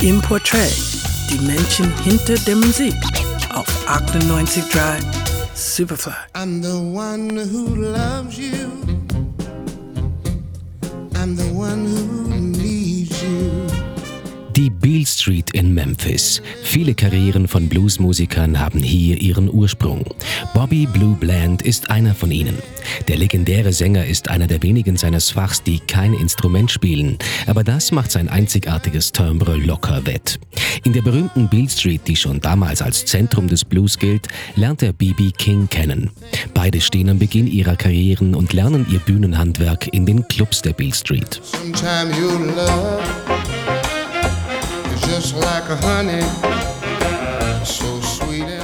Im Portrait, die Menschen hinter der Musik auf 98.3 Superfly. I'm the one who loves you. I'm the one who needs you. Die Beale Street in Memphis. Viele Karrieren von Bluesmusikern haben hier ihren Ursprung. Bobby Blue Bland ist einer von ihnen. Der legendäre Sänger ist einer der wenigen seines Fachs, die kein Instrument spielen, aber das macht sein einzigartiges Timbre locker wett. In der berühmten Beale Street, die schon damals als Zentrum des Blues gilt, lernt er B.B. King kennen. Beide stehen am Beginn ihrer Karrieren und lernen ihr Bühnenhandwerk in den Clubs der Beale Street.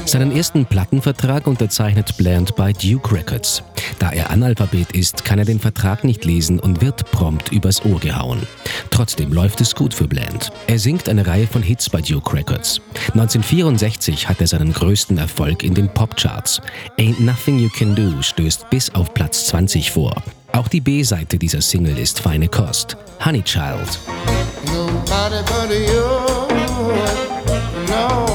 Seinen ersten Plattenvertrag unterzeichnet Bland bei Duke Records. Da er Analphabet ist, kann er den Vertrag nicht lesen und wird prompt übers Ohr gehauen. Trotzdem läuft es gut für Bland. Er singt eine Reihe von Hits bei Duke Records. 1964 hat er seinen größten Erfolg in den Popcharts. Ain't Nothing You Can Do stößt bis auf Platz 20 vor. Auch die B-Seite dieser Single ist feine Kost. Honey Child. Nobody but you. Lord, honey child.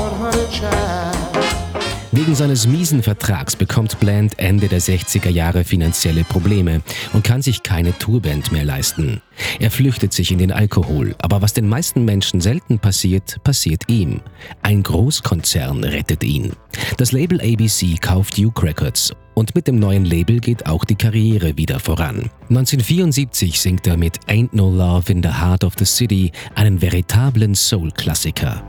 Wegen seines miesen Vertrags bekommt Bland Ende der 60er Jahre finanzielle Probleme und kann sich keine Tourband mehr leisten. Er flüchtet sich in den Alkohol, aber was den meisten Menschen selten passiert, passiert ihm. Ein Großkonzern rettet ihn. Das Label ABC kauft Duke Records und mit dem neuen Label geht auch die Karriere wieder voran. 1974 singt er mit Ain't No Love in the Heart of the City einen veritablen Soul-Klassiker.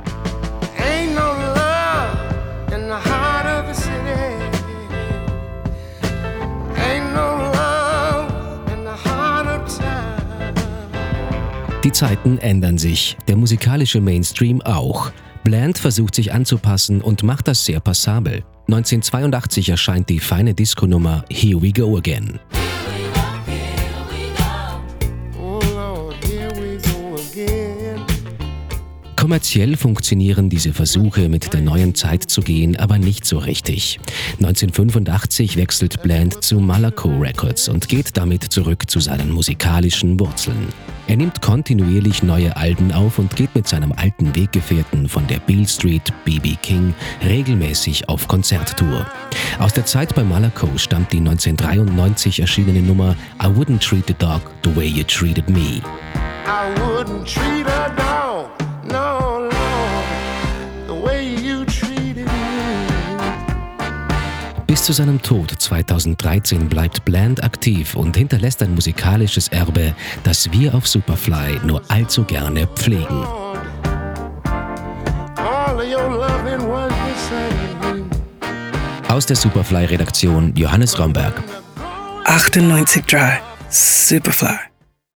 Die Zeiten ändern sich, der musikalische Mainstream auch. Bland versucht sich anzupassen und macht das sehr passabel. 1982 erscheint die feine Disco-Nummer Here We Go Again. Kommerziell funktionieren diese Versuche, mit der neuen Zeit zu gehen, aber nicht so richtig. 1985 wechselt Bland zu Malaco Records und geht damit zurück zu seinen musikalischen Wurzeln. Er nimmt kontinuierlich neue Alben auf und geht mit seinem alten Weggefährten von der Beale Street, B.B. King, regelmäßig auf Konzerttour. Aus der Zeit bei Malaco stammt die 1993 erschienene Nummer I Wouldn't Treat the Dog the Way You Treated Me. I wouldn't treat a dog, Bis zu seinem Tod 2013 bleibt Bland aktiv und hinterlässt ein musikalisches Erbe, das wir auf Superfly nur allzu gerne pflegen. Aus der Superfly-Redaktion Johannes Romberg. 98.3 Superfly.